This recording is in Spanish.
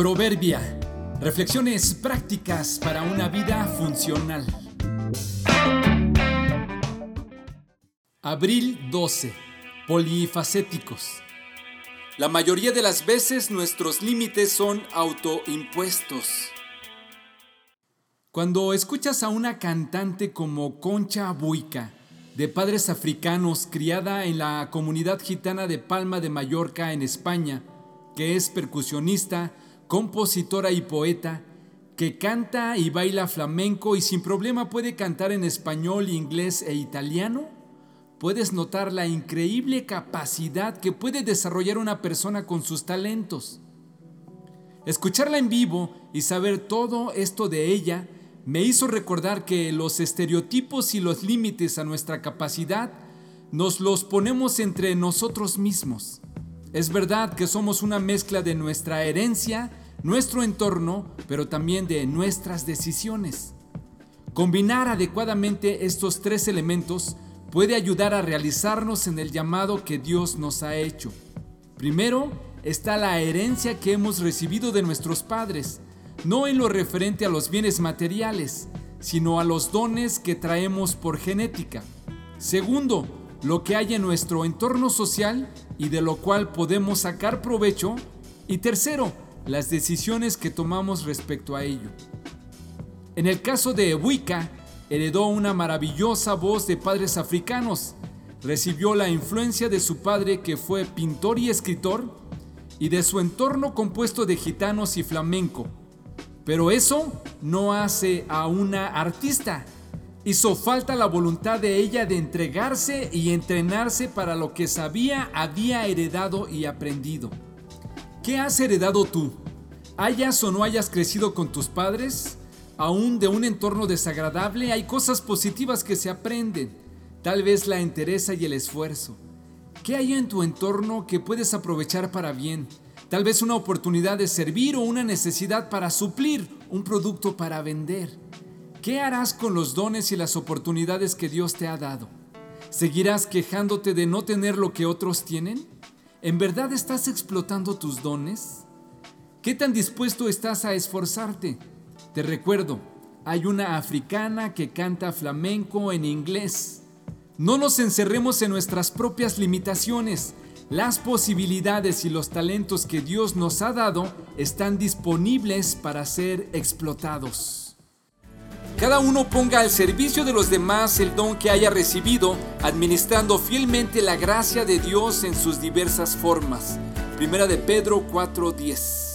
Proverbia. Reflexiones prácticas para una vida funcional. Abril 12. Polifacéticos. La mayoría de las veces nuestros límites son autoimpuestos. Cuando escuchas a una cantante como Concha Buica, de padres africanos, criada en la comunidad gitana de Palma de Mallorca, en España, que es percusionista, compositora y poeta, que canta y baila flamenco y sin problema puede cantar en español, inglés e italiano, puedes notar la increíble capacidad que puede desarrollar una persona con sus talentos. Escucharla en vivo y saber todo esto de ella me hizo recordar que los estereotipos y los límites a nuestra capacidad nos los ponemos entre nosotros mismos. Es verdad que somos una mezcla de nuestra herencia, nuestro entorno, pero también de nuestras decisiones. Combinar adecuadamente estos tres elementos puede ayudar a realizarnos en el llamado que Dios nos ha hecho. Primero está la herencia que hemos recibido de nuestros padres, no en lo referente a los bienes materiales, sino a los dones que traemos por genética. Segundo, lo que hay en nuestro entorno social y de lo cual podemos sacar provecho. Y tercero, las decisiones que tomamos respecto a ello. En el caso de Ebuika, heredó una maravillosa voz de padres africanos, recibió la influencia de su padre que fue pintor y escritor, y de su entorno compuesto de gitanos y flamenco. Pero eso no hace a una artista, Hizo falta la voluntad de ella de entregarse y entrenarse para lo que sabía había heredado y aprendido. ¿Qué has heredado tú? ¿Hayas o no hayas crecido con tus padres? Aún de un entorno desagradable hay cosas positivas que se aprenden, tal vez la entereza y el esfuerzo. ¿Qué hay en tu entorno que puedes aprovechar para bien? Tal vez una oportunidad de servir o una necesidad para suplir un producto para vender. ¿Qué harás con los dones y las oportunidades que Dios te ha dado? ¿Seguirás quejándote de no tener lo que otros tienen? ¿En verdad estás explotando tus dones? ¿Qué tan dispuesto estás a esforzarte? Te recuerdo, hay una africana que canta flamenco en inglés. No nos encerremos en nuestras propias limitaciones. Las posibilidades y los talentos que Dios nos ha dado están disponibles para ser explotados. Cada uno ponga al servicio de los demás el don que haya recibido, administrando fielmente la gracia de Dios en sus diversas formas. Primera de Pedro 4:10